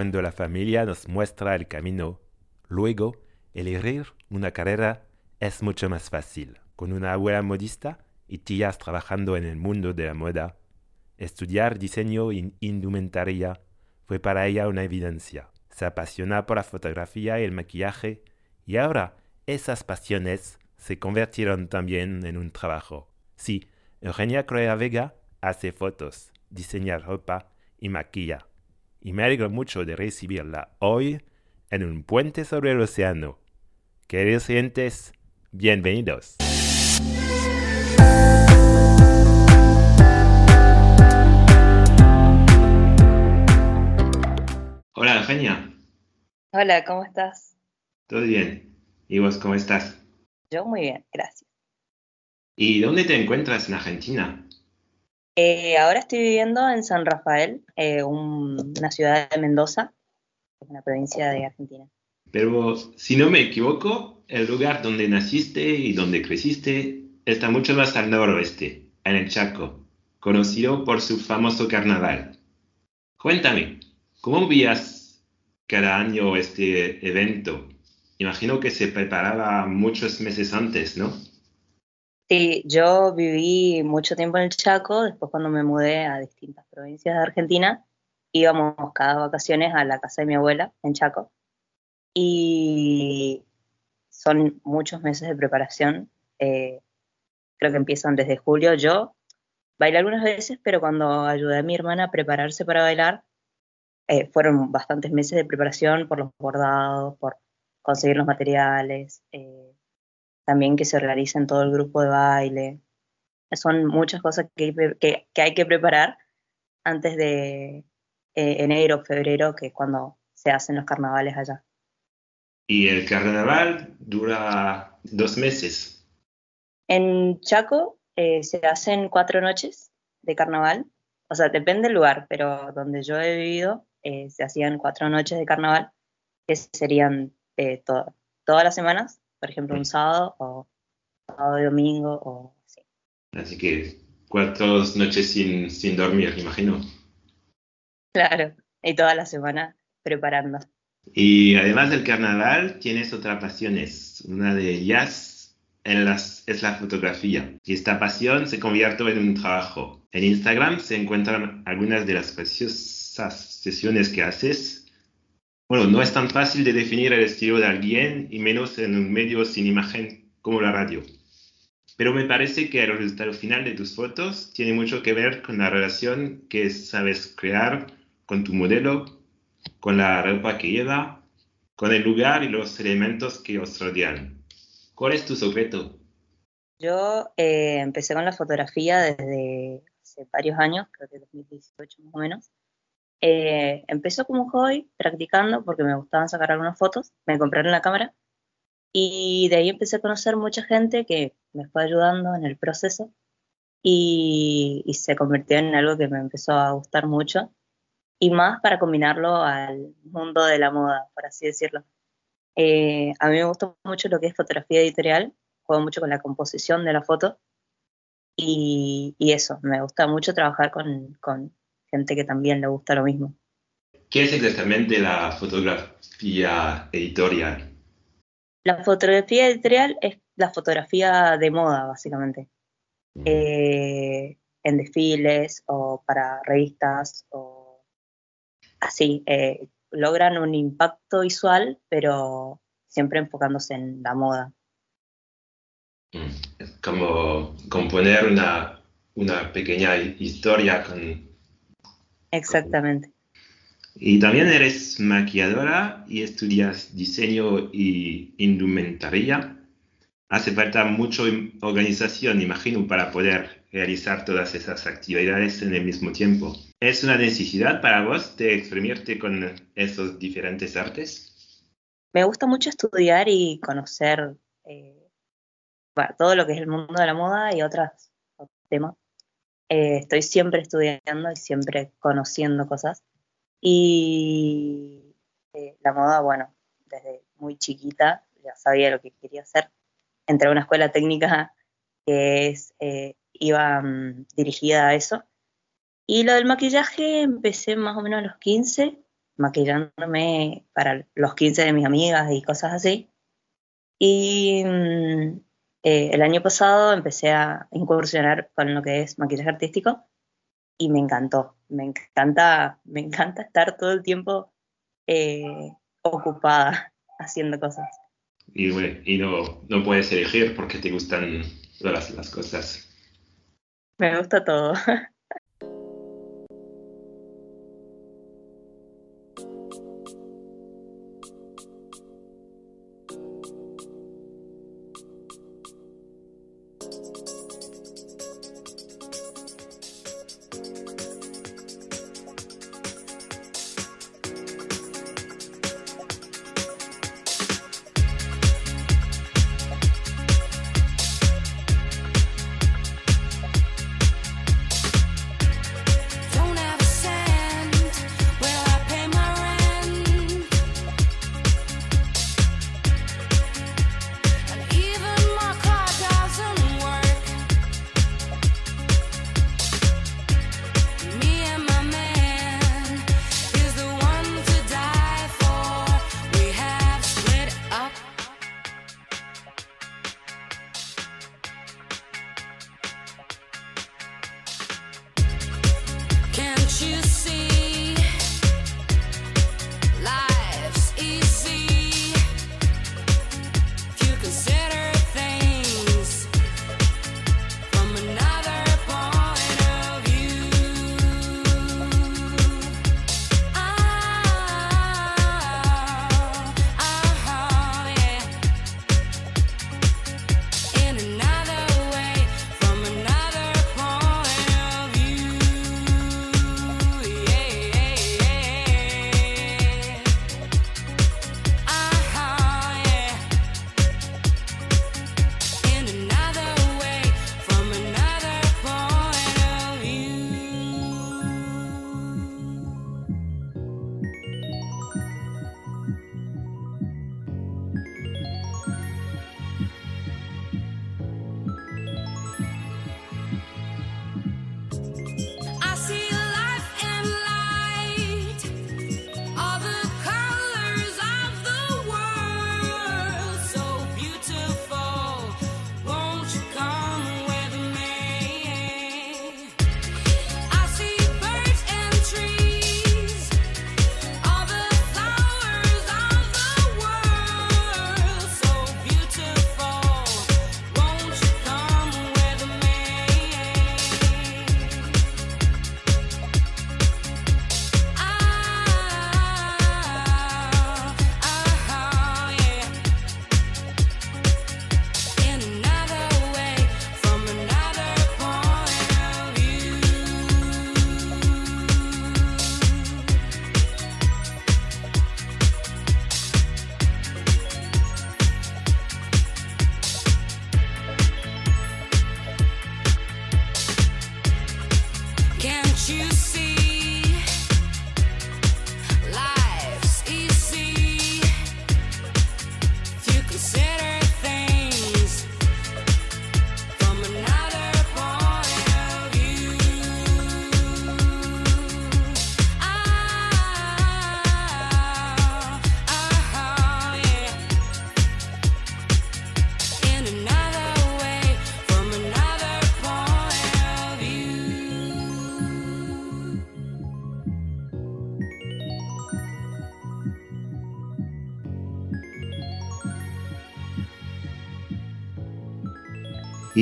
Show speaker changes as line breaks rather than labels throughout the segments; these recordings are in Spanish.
Cuando la familia nos muestra el camino, luego elegir una carrera es mucho más fácil. Con una abuela modista y tías trabajando en el mundo de la moda, estudiar diseño y indumentaria fue para ella una evidencia. Se apasiona por la fotografía y el maquillaje y ahora esas pasiones se convirtieron también en un trabajo. Sí, Eugenia Correa Vega hace fotos, diseña ropa y maquilla y me alegro mucho de recibirla hoy en un puente sobre el océano. Queridos oyentes, bienvenidos. Hola, Eugenia.
Hola, ¿cómo estás?
Todo bien. ¿Y vos cómo estás?
Yo muy bien, gracias.
¿Y dónde te encuentras en Argentina?
Eh, ahora estoy viviendo en San Rafael, eh, una ciudad de Mendoza, una provincia de Argentina.
Pero si no me equivoco, el lugar donde naciste y donde creciste está mucho más al noroeste, en el Chaco, conocido por su famoso carnaval. Cuéntame, ¿cómo vías cada año este evento? Imagino que se preparaba muchos meses antes, ¿no?
Sí, yo viví mucho tiempo en el Chaco, después cuando me mudé a distintas provincias de Argentina, íbamos cada vacaciones a la casa de mi abuela en Chaco. Y son muchos meses de preparación. Eh, creo que empiezan desde julio. Yo bailé algunas veces, pero cuando ayudé a mi hermana a prepararse para bailar, eh, fueron bastantes meses de preparación por los bordados, por conseguir los materiales. Eh, también que se en todo el grupo de baile. Son muchas cosas que, hay que preparar antes de eh, enero, febrero, que es cuando se hacen los carnavales allá.
Y el carnaval dura dos meses.
En Chaco eh, se hacen cuatro noches de carnaval. O sea, depende del lugar, pero donde yo he vivido eh, se hacían cuatro noches de carnaval, que serían todas las semanas por ejemplo, un sábado o sábado y domingo o así.
Así que cuatro noches sin, sin dormir, imagino.
Claro, y toda la semana preparando.
Y además del carnaval, tienes otras pasiones. Una de ellas en las, es la fotografía. Y esta pasión se convierte en un trabajo. En Instagram se encuentran algunas de las preciosas sesiones que haces bueno, no es tan fácil de definir el estilo de alguien y menos en un medio sin imagen como la radio. Pero me parece que el resultado final de tus fotos tiene mucho que ver con la relación que sabes crear con tu modelo, con la ropa que lleva, con el lugar y los elementos que os rodean. ¿Cuál es tu secreto?
Yo eh, empecé con la fotografía desde hace varios años, creo que 2018 más o menos. Eh, empezó como un hobby, practicando, porque me gustaban sacar algunas fotos, me compraron la cámara. Y de ahí empecé a conocer mucha gente que me fue ayudando en el proceso y, se convirtió en algo que me empezó a gustar mucho. Y más para combinarlo al mundo de la moda, por así decirlo. Eh, a mí me gusta mucho lo que es fotografía editorial, juego mucho con la composición de la foto. Y, eso, me gusta mucho trabajar con, con gente que también le gusta lo mismo.
¿Qué es exactamente la fotografía editorial?
La fotografía editorial es la fotografía de moda, básicamente. Eh, en desfiles o para revistas o así. Eh, logran un impacto visual, pero siempre enfocándose en la moda.
Es como componer una, una pequeña historia con
Exactamente.
Y también eres maquilladora y estudias diseño y indumentaria. Hace falta mucha organización, imagino, para poder realizar todas esas actividades en el mismo tiempo. ¿Es una necesidad para vos de exprimirte con esos diferentes artes?
Me gusta mucho estudiar y conocer eh, todo lo que es el mundo de la moda y otros temas. Eh, estoy siempre estudiando y siempre conociendo cosas. Y eh, la moda, bueno, desde muy chiquita ya sabía lo que quería hacer.
entré a una escuela técnica que es, eh, iba mm, dirigida a eso. Y lo del maquillaje empecé más o menos a los 15, maquillándome para los 15 de mis amigas y cosas así. Y mm, eh, el año pasado empecé a incursionar con lo que es maquillaje artístico y me encantó. Me encanta, me encanta estar todo el tiempo eh, ocupada haciendo cosas.
Y, y no, no puedes elegir porque te gustan todas las cosas.
Me gusta todo.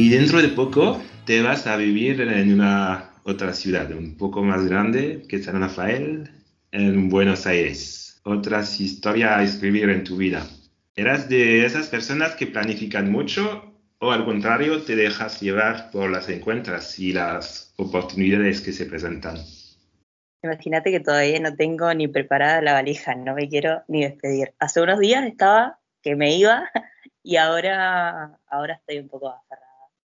Y dentro de poco te vas a vivir en una otra ciudad, un poco más grande que San Rafael, en Buenos Aires. Otras historias a escribir en tu vida. ¿Eras de esas personas que planifican mucho o al contrario te dejas llevar por las encuentras y las oportunidades que se presentan? Imagínate que todavía no tengo ni preparada la valija, no me quiero ni despedir. Hace unos días estaba que me iba y ahora, ahora estoy un poco aferrada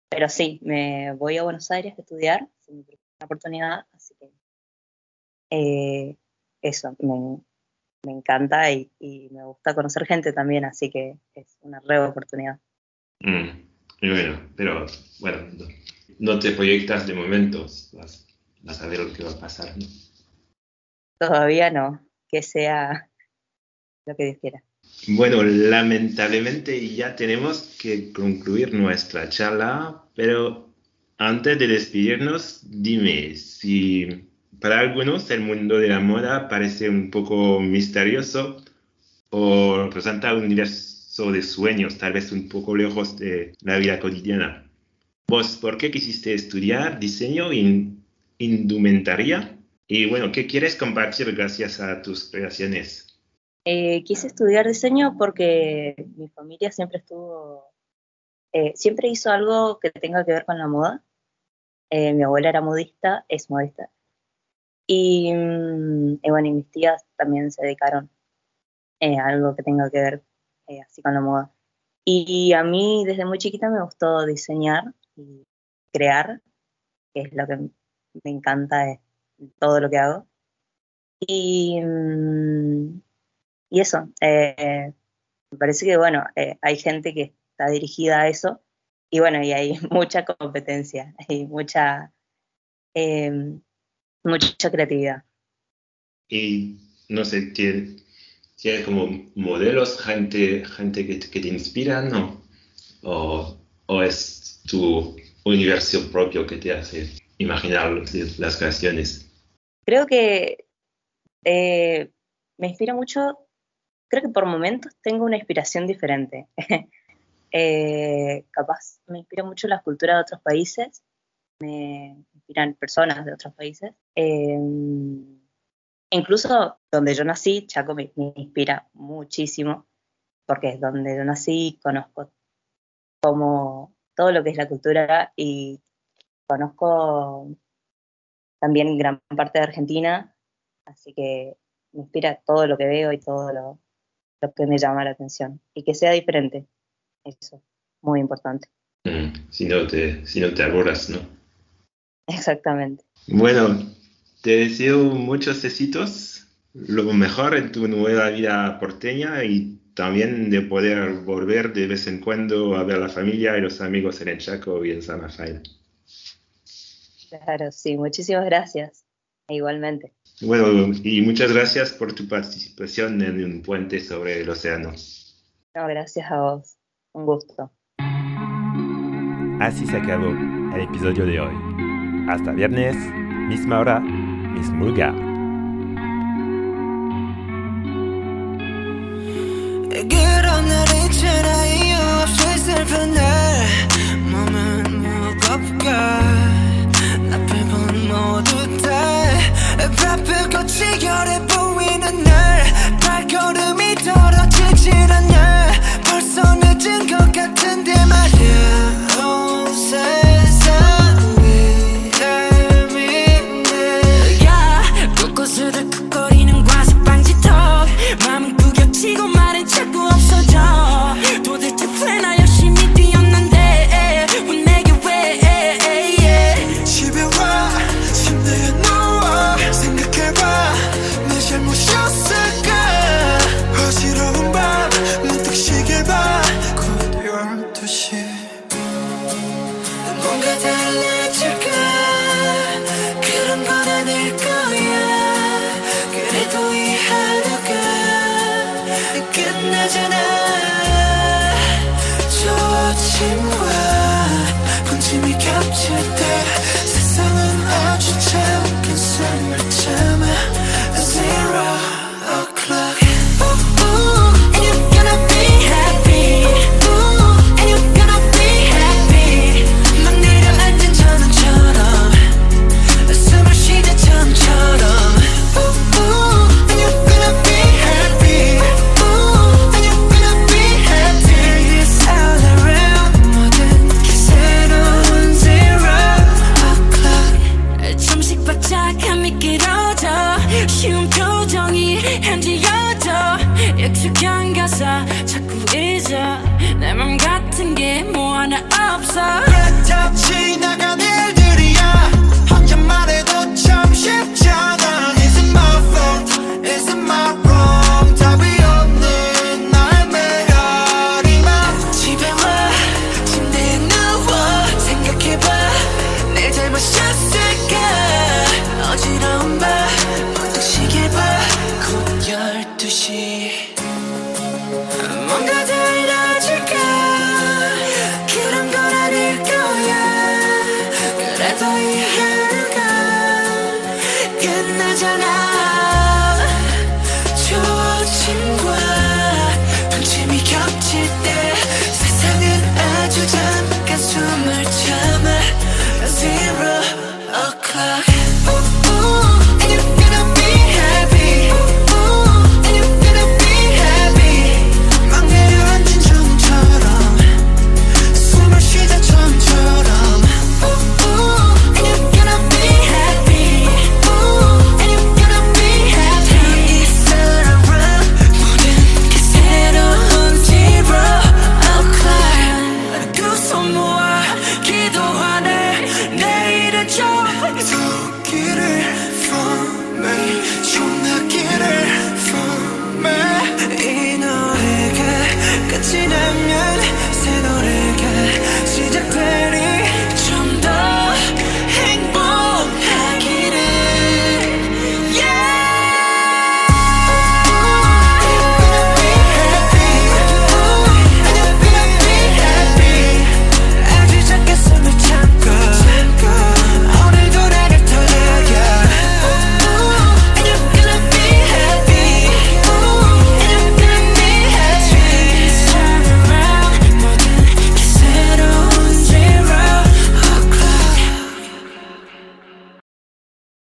pero sí, me voy a Buenos Aires a estudiar, es una oportunidad, así que eh, eso, me, encanta y, me gusta conocer gente también, así que es una re oportunidad.
Mm, bueno, pero bueno, no, te proyectas de momentos, vas, vas, a ver lo que va a pasar, ¿no?
Todavía no, que sea lo que Dios quiera.
Bueno, lamentablemente ya tenemos que concluir nuestra charla, pero antes de despedirnos, dime si para algunos el mundo de la moda parece un poco misterioso o representa un universo de sueños, tal vez un poco lejos de la vida cotidiana. ¿Vos por qué quisiste estudiar diseño en indumentaria? Y bueno, ¿qué quieres compartir gracias a tus creaciones?
Eh, quise estudiar diseño porque mi familia siempre estuvo, eh, siempre hizo algo que tenga que ver con la moda. Eh, mi abuela era modista, es modista. Y, mm, bueno, y mis tías también se dedicaron a algo que tenga que ver así con la moda. Y a mí desde muy chiquita me gustó diseñar y crear, que es lo que me encanta de todo lo que hago. Y, mm, y eso, eh, me parece que, bueno, eh, hay gente que está dirigida a eso y bueno, y hay mucha competencia, hay mucha, em, mucha creatividad.
Y no sé, ¿tienes, como modelos, gente, gente que, te inspiran ¿no? o, o es tu universo propio que te hace imaginar las creaciones?
Creo que eh, me inspira mucho creo que por momentos tengo una inspiración diferente. Eh, capaz me inspira mucho la cultura de otros países, me inspiran personas de otros países. Em, incluso donde yo nací, Chaco me, inspira muchísimo, porque es donde yo nací, conozco como todo lo que es la cultura y conozco también gran parte de Argentina, así que me inspira todo lo que veo y todo lo, lo que me llama la atención y que sea diferente. Eso, muy importante.
Mm, si, no te, si no te aburras, ¿no?
Exactamente.
Bueno, te deseo muchos éxitos, lo mejor en tu nueva vida porteña y también de poder volver de vez en cuando a ver a la familia y los amigos en el Chaco y en San Rafael.
Claro, sí, muchísimas gracias. Igualmente.
Bueno, y muchas gracias por tu participación en un puente sobre el océano.
No, gracias a vos. Un gusto.
Así se acabó el episodio de hoy. Hasta viernes, misma hora, mismo lugar. 것이 결해 보이는 날 발걸음 언제나 좋지 on the outside.